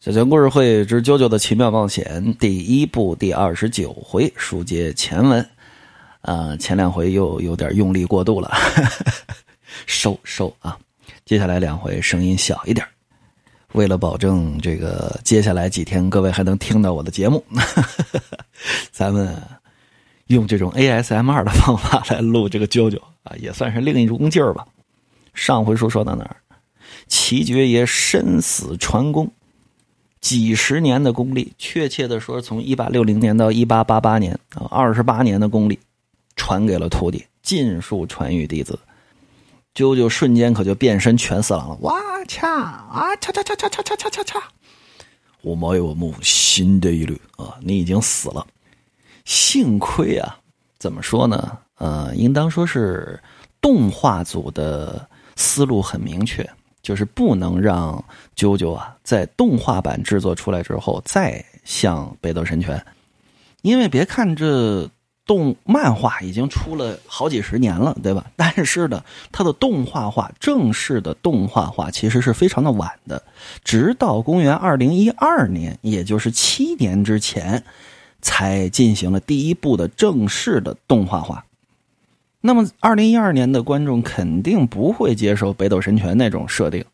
小泉故事会之《啾啾的奇妙冒险》第一部第二十九回书接前文，啊，前两回又有点用力过度了，收收啊！接下来两回声音小一点，为了保证这个接下来几天各位还能听到我的节目，咱们用这种 ASMR 的方法来录这个啾啾啊，也算是另一种劲儿吧。上回书说到哪儿？齐爵爷身死传功。几十年的功力，确切的说，从一八六零年到一八八八年啊，二十八年的功力，传给了徒弟，尽数传于弟子。啾啾瞬间可就变身全四郎了，哇恰啊嚓嚓嚓嚓嚓嚓嚓嚓嚓！我毛有我木新的一缕啊，你已经死了。幸亏啊，怎么说呢？呃，应当说是动画组的思路很明确。就是不能让啾啾啊，在动画版制作出来之后再像北斗神拳，因为别看这动漫画已经出了好几十年了，对吧？但是呢，它的动画化正式的动画化其实是非常的晚的，直到公元二零一二年，也就是七年之前，才进行了第一部的正式的动画化。那么，二零一二年的观众肯定不会接受北斗神拳那种设定，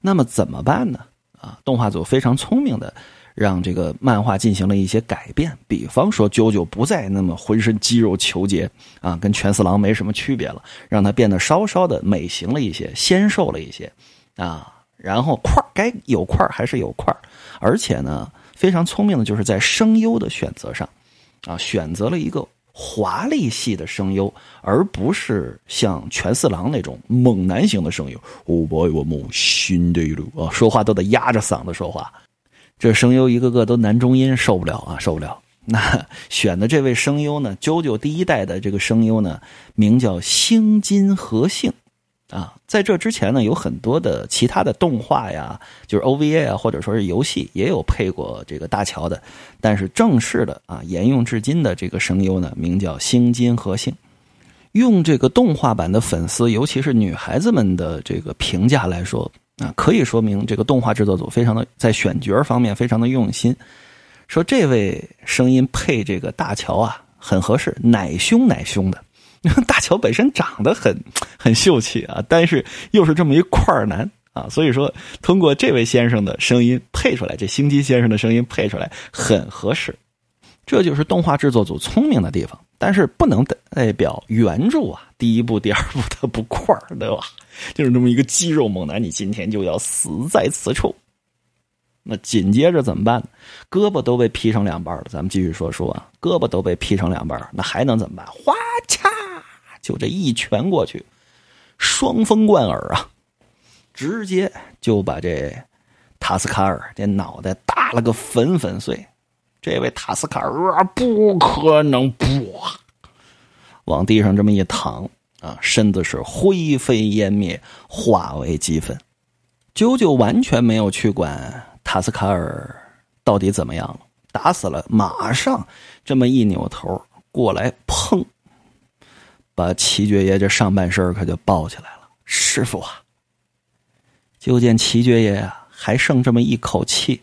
那么怎么办呢？啊，动画组非常聪明的，让这个漫画进行了一些改变，比方说啾啾不再那么浑身肌肉虬结啊，跟全四郎没什么区别了，让他变得稍稍的美型了一些，纤瘦了一些，啊，然后块该有块还是有块而且呢，非常聪明的就是在声优的选择上，啊，选择了一个。华丽系的声优，而不是像全四郎那种猛男型的声优。哦，boy，我母新的一路啊，说话都得压着嗓子说话。这声优一个个都男中音，受不了啊，受不了。那选的这位声优呢，啾啾第一代的这个声优呢，名叫星金和幸。啊，在这之前呢，有很多的其他的动画呀，就是 OVA 啊，或者说是游戏，也有配过这个大乔的。但是正式的啊，沿用至今的这个声优呢，名叫星金和幸。用这个动画版的粉丝，尤其是女孩子们的这个评价来说啊，可以说明这个动画制作组非常的在选角方面非常的用心。说这位声音配这个大乔啊，很合适，奶凶奶凶的。大乔本身长得很很秀气啊，但是又是这么一块男啊，所以说通过这位先生的声音配出来，这星基先生的声音配出来很合适，这就是动画制作组聪明的地方。但是不能代表原著啊，第一部、第二部他不块对吧？就是这么一个肌肉猛男，你今天就要死在此处。那紧接着怎么办？胳膊都被劈成两半了，咱们继续说说啊，胳膊都被劈成两半那还能怎么办？哗嚓！就这一拳过去，双风贯耳啊！直接就把这塔斯卡尔这脑袋打了个粉粉碎。这位塔斯卡尔啊，不可能不往地上这么一躺啊，身子是灰飞烟灭，化为齑粉。啾啾完全没有去管塔斯卡尔到底怎么样了，打死了，马上这么一扭头过来，把齐爵爷这上半身可就抱起来了，师傅啊！就见齐爵爷呀，还剩这么一口气，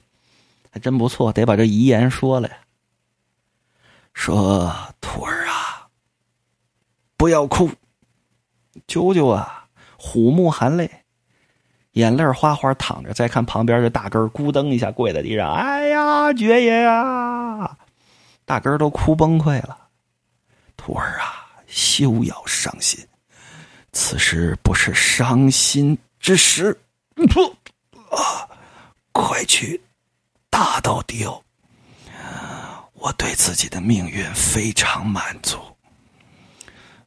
还真不错，得把这遗言说了呀。说徒儿啊，不要哭。啾啾啊，虎目含泪，眼泪哗哗淌着。再看旁边这大根咕噔一下跪在地上，哎呀，爵爷呀，大根都哭崩溃了。徒儿啊！休要伤心，此时不是伤心之时。不啊，快去大道地哦！我对自己的命运非常满足。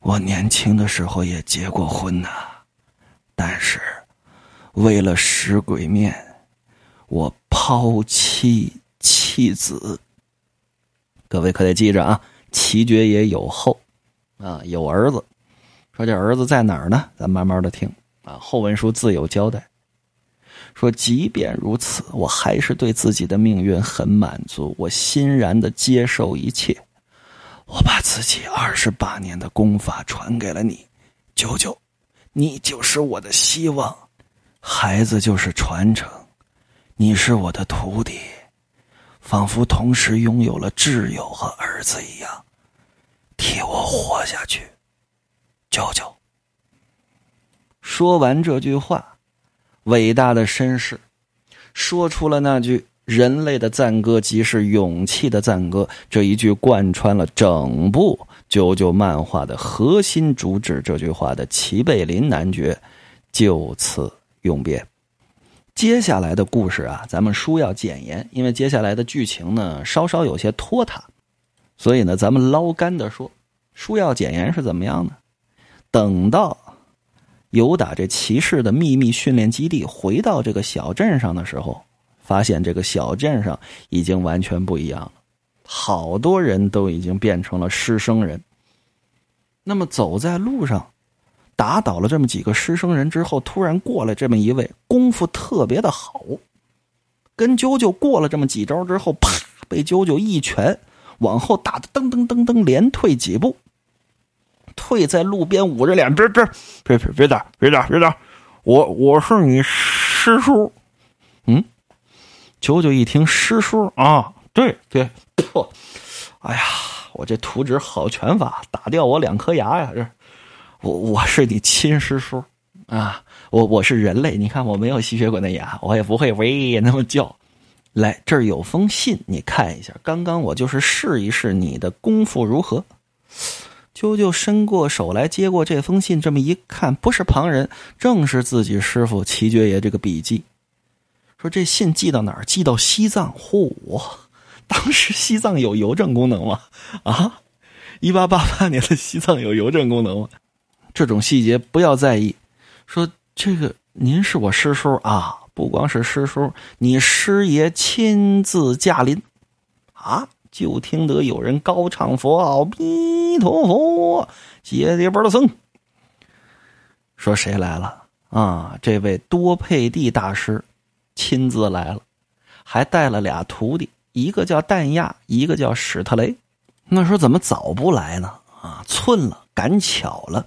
我年轻的时候也结过婚呐，但是为了食鬼面，我抛妻弃子。各位可得记着啊，齐爵爷有后。啊，有儿子，说这儿子在哪儿呢？咱慢慢的听啊。后文书自有交代。说即便如此，我还是对自己的命运很满足，我欣然的接受一切。我把自己二十八年的功法传给了你，舅舅，你就是我的希望，孩子就是传承，你是我的徒弟，仿佛同时拥有了挚友和儿子一样，替我活下去，舅舅。说完这句话，伟大的绅士说出了那句人类的赞歌，即是勇气的赞歌。这一句贯穿了整部九九漫画的核心主旨。这句话的齐贝林男爵就此永别。接下来的故事啊，咱们书要简言，因为接下来的剧情呢稍稍有些拖沓，所以呢，咱们捞干的说，书要简言是怎么样呢？等到。由打这骑士的秘密训练基地回到这个小镇上的时候，发现这个小镇上已经完全不一样了，好多人都已经变成了失生人。那么走在路上，打倒了这么几个失生人之后，突然过来这么一位功夫特别的好，跟啾啾过了这么几招之后，啪，被啾啾一拳往后打的噔噔噔噔连退几步。退在路边，捂着脸，别别别别别打，别打别打！我我是你师叔。嗯，九九一听师叔啊，对对，哎呀，我这图纸好拳法，打掉我两颗牙呀！这，我我是你亲师叔啊！我我是人类，你看我没有吸血鬼的牙，我也不会喂那么叫。来，这儿有封信，你看一下。刚刚我就是试一试你的功夫如何。啾啾伸过手来接过这封信，这么一看，不是旁人，正是自己师傅齐爵爷这个笔记。说这信寄到哪儿？寄到西藏。嚯！当时西藏有邮政功能吗？啊，一八八八年的西藏有邮政功能吗？这种细节不要在意。说这个，您是我师叔啊，不光是师叔，你师爷亲自驾临啊。就听得有人高唱佛号，弥陀佛，姐姐不的僧。说谁来了啊？这位多佩蒂大师亲自来了，还带了俩徒弟，一个叫淡亚，一个叫史特雷。那说怎么早不来呢？啊，寸了，赶巧了。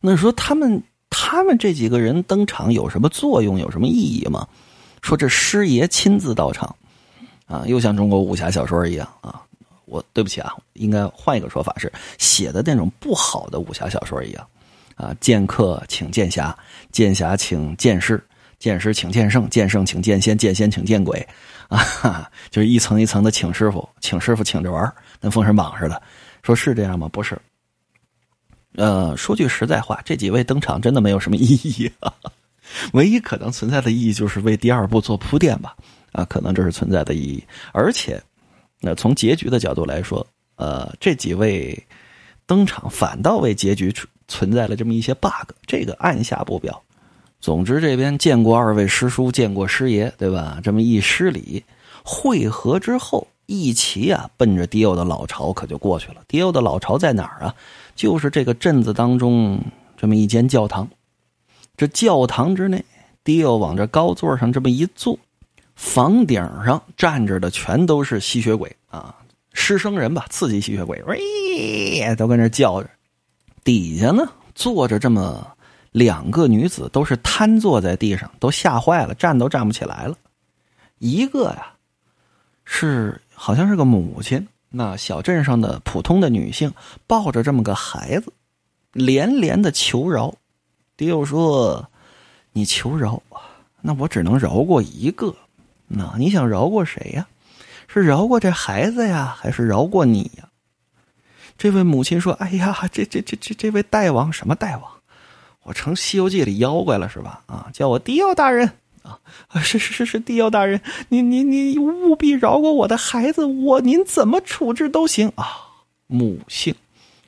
那说他们他们这几个人登场有什么作用？有什么意义吗？说这师爷亲自到场。啊，又像中国武侠小说一样啊！我对不起啊，应该换一个说法，是写的那种不好的武侠小说一样啊。剑客请剑侠，剑侠请剑师，剑师请剑圣，剑圣请剑仙，剑仙请见鬼啊！就是一层一层的请师傅，请师傅请着玩跟封神榜似的。说是这样吗？不是。呃，说句实在话，这几位登场真的没有什么意义，唯一可能存在的意义就是为第二部做铺垫吧。啊，可能这是存在的意义，而且，那从结局的角度来说，呃，这几位登场反倒为结局存在了这么一些 bug，这个按下不表。总之，这边见过二位师叔，见过师爷，对吧？这么一失礼，会合之后，一起啊，奔着迪欧的老巢可就过去了。迪欧的老巢在哪儿啊？就是这个镇子当中这么一间教堂。这教堂之内，迪欧往这高座上这么一坐。房顶上站着的全都是吸血鬼啊，失生人吧，刺激吸血鬼，喂，都跟那叫着。底下呢坐着这么两个女子，都是瘫坐在地上，都吓坏了，站都站不起来了。一个呀，是好像是个母亲，那小镇上的普通的女性抱着这么个孩子，连连的求饶。迪欧说：“你求饶，那我只能饶过一个。”那你想饶过谁呀？是饶过这孩子呀，还是饶过你呀？这位母亲说：“哎呀，这这这这这位大王什么大王？我成《西游记》里妖怪了是吧？啊，叫我迪奥大人啊！是是是是，帝奥大人，你你你务必饶过我的孩子，我您怎么处置都行啊！母性，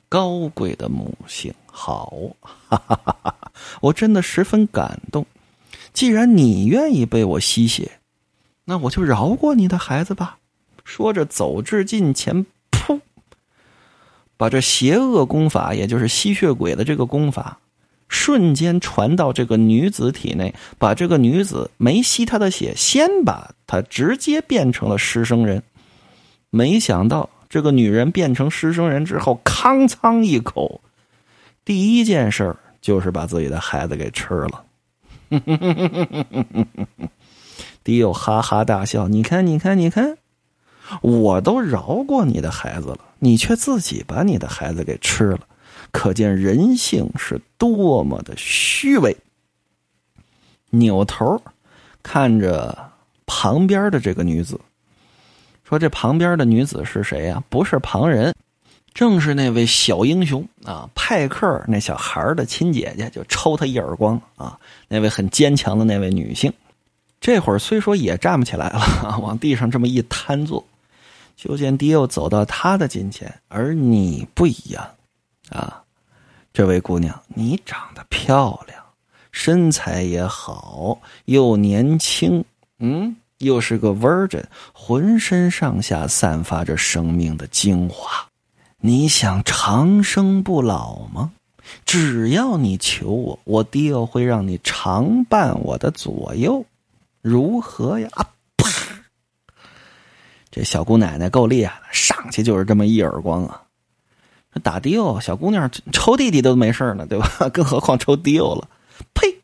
高贵的母性，好，哈哈哈哈我真的十分感动。既然你愿意被我吸血。”那我就饶过你的孩子吧。说着，走至近前，噗，把这邪恶功法，也就是吸血鬼的这个功法，瞬间传到这个女子体内，把这个女子没吸她的血，先把她直接变成了失生人。没想到，这个女人变成失生人之后，康仓一口，第一件事就是把自己的孩子给吃了。迪欧哈哈大笑：“你看，你看，你看，我都饶过你的孩子了，你却自己把你的孩子给吃了，可见人性是多么的虚伪。”扭头看着旁边的这个女子，说：“这旁边的女子是谁呀？不是旁人。”正是那位小英雄啊，派克那小孩的亲姐姐，就抽他一耳光啊！那位很坚强的那位女性，这会儿虽说也站不起来了，往地上这么一瘫坐，就见迪欧走到他的近前，而你不一样啊，这位姑娘，你长得漂亮，身材也好，又年轻，嗯，又是个 virgin，浑身上下散发着生命的精华。你想长生不老吗？只要你求我，我爹会让你常伴我的左右，如何呀？啊！啪！这小姑奶奶够厉害的，上去就是这么一耳光啊！打迪欧，小姑娘抽弟弟都没事呢，对吧？更何况抽迪欧了？呸！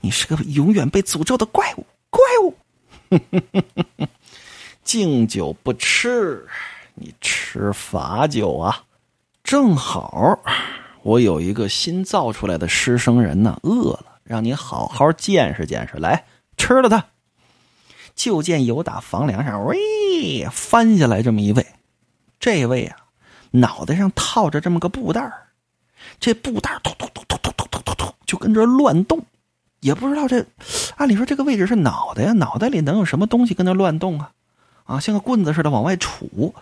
你是个永远被诅咒的怪物，怪物！敬酒不吃。你吃罚酒啊？正好，我有一个新造出来的师生人呢，饿了，让你好好见识见识。来，吃了它。就见有打房梁上，喂，翻下来这么一位，这位啊，脑袋上套着这么个布袋这布袋突突突突突突突突突就跟这乱动，也不知道这，按理说这个位置是脑袋呀，脑袋里能有什么东西跟那乱动啊？啊，像个棍子似的往外杵。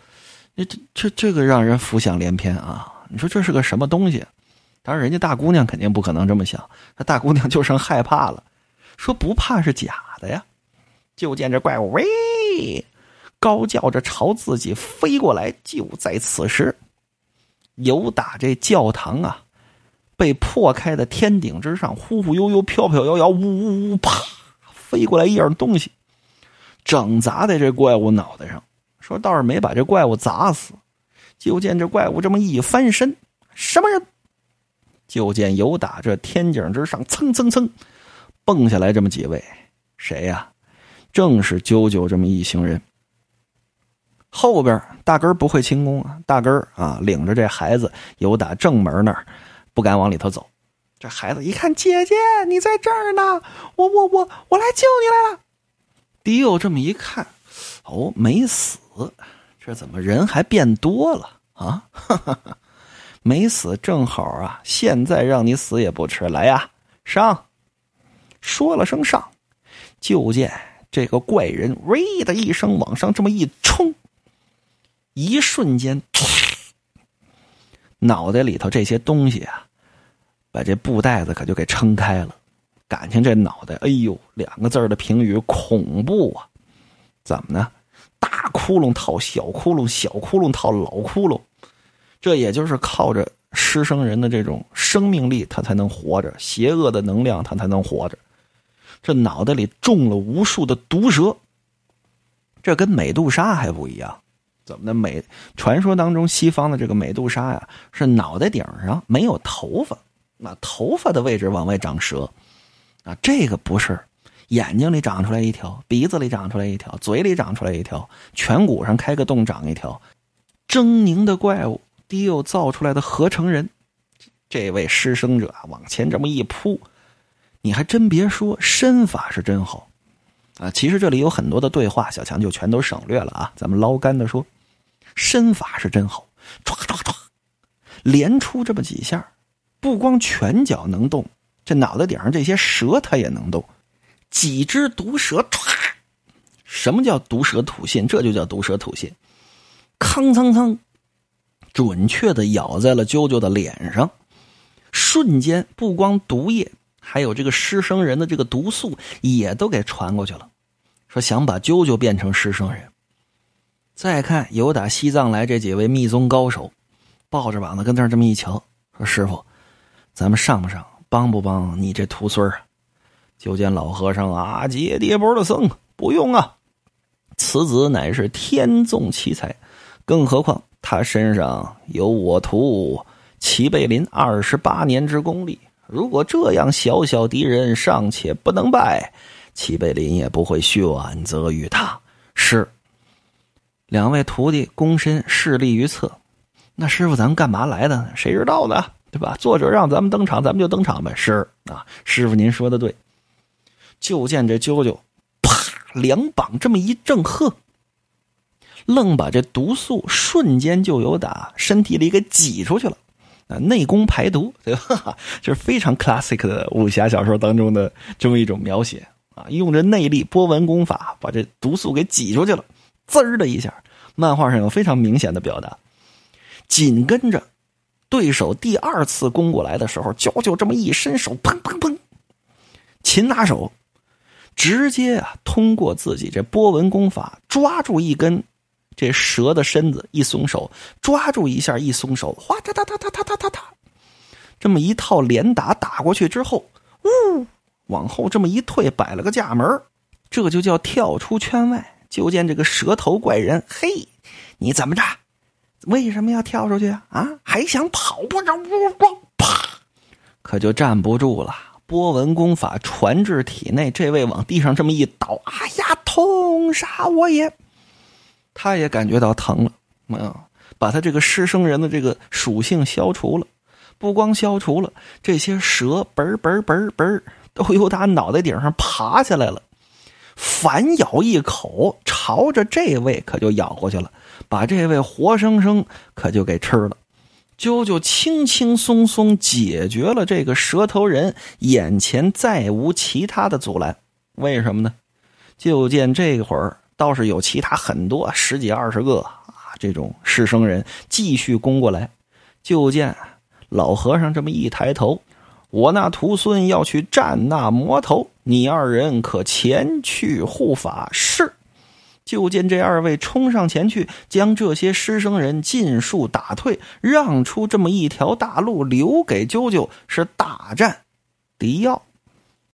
这这这这个让人浮想联翩啊！你说这是个什么东西？当然，人家大姑娘肯定不可能这么想，那大姑娘就剩害怕了，说不怕是假的呀。就见这怪物喂，高叫着朝自己飞过来。就在此时，有打这教堂啊，被破开的天顶之上，忽忽悠悠、飘飘摇摇，呜呜呜，啪，飞过来一样东西，整砸在这怪物脑袋上。说倒是没把这怪物砸死，就见这怪物这么一翻身，什么人？就见有打这天井之上蹭蹭蹭蹦下来这么几位，谁呀？正是啾啾这么一行人。后边大根不会轻功啊，大根啊领着这孩子有打正门那儿，不敢往里头走。这孩子一看姐姐你在这儿呢，我我我我来救你来了。迪欧这么一看，哦，没死。这怎么人还变多了啊？没死正好啊！现在让你死也不迟，来呀，上！说了声上，就见这个怪人“喂”的一声往上这么一冲，一瞬间，脑袋里头这些东西啊，把这布袋子可就给撑开了。感情这脑袋，哎呦，两个字的评语：恐怖啊！怎么呢？大窟窿套小窟窿，小窟窿套老窟窿，这也就是靠着师生人的这种生命力，他才能活着；邪恶的能量，他才能活着。这脑袋里中了无数的毒蛇，这跟美杜莎还不一样。怎么的？美传说当中，西方的这个美杜莎呀，是脑袋顶上没有头发，那头发的位置往外长蛇，啊，这个不是。眼睛里长出来一条，鼻子里长出来一条，嘴里长出来一条，颧骨上开个洞长一条，狰狞的怪物，迪欧造出来的合成人，这位施生者啊往前这么一扑，你还真别说，身法是真好啊！其实这里有很多的对话，小强就全都省略了啊。咱们捞干的说，身法是真好，唰唰唰，连出这么几下，不光拳脚能动，这脑袋顶上这些蛇它也能动。几只毒蛇唰，什么叫毒蛇吐信？这就叫毒蛇吐信，吭蹭蹭，准确的咬在了啾啾的脸上，瞬间不光毒液，还有这个师生人的这个毒素也都给传过去了。说想把啾啾变成师生人。再看有打西藏来这几位密宗高手，抱着膀子跟那儿这么一瞧，说师傅，咱们上不上？帮不帮你这徒孙啊？就见老和尚啊，接跌波的僧不用啊，此子乃是天纵奇才，更何况他身上有我徒齐贝林二十八年之功力。如果这样小小敌人尚且不能败，齐贝林也不会选择于他。是，两位徒弟躬身侍立于侧。那师傅，咱们干嘛来的？谁知道呢？对吧？作者让咱们登场，咱们就登场呗。是啊，师傅您说的对。就见这啾啾，啪，两膀这么一正，呵，愣把这毒素瞬间就有打身体里给挤出去了。啊，内功排毒，对吧？就是非常 classic 的武侠小说当中的这么一种描写啊，用着内力波纹功法把这毒素给挤出去了，滋儿的一下，漫画上有非常明显的表达。紧跟着，对手第二次攻过来的时候，啾啾这么一伸手，砰砰砰，擒拿手，直接啊通过自己这波纹功法抓住一根。这蛇的身子一松手，抓住一下一松手，哗哒哒哒哒哒哒哒哒，这么一套连打打过去之后，呜，往后这么一退，摆了个架门这就叫跳出圈外。就见这个蛇头怪人，嘿，你怎么着？为什么要跳出去啊？啊，还想跑不着？啪，可就站不住了。波纹功法传至体内，这位往地上这么一倒，哎呀，痛杀我也！他也感觉到疼了，啊，把他这个失生人的这个属性消除了，不光消除了，这些蛇嘣嘣嘣嘣都由他脑袋顶上爬下来了，反咬一口，朝着这位可就咬过去了，把这位活生生可就给吃了。啾啾轻轻松松解决了这个蛇头人，眼前再无其他的阻拦。为什么呢？就见这会儿。倒是有其他很多十几二十个啊，这种失生人继续攻过来。就见老和尚这么一抬头，我那徒孙要去战那魔头，你二人可前去护法？是。就见这二位冲上前去，将这些师生人尽数打退，让出这么一条大路，留给啾啾是大战迪奥。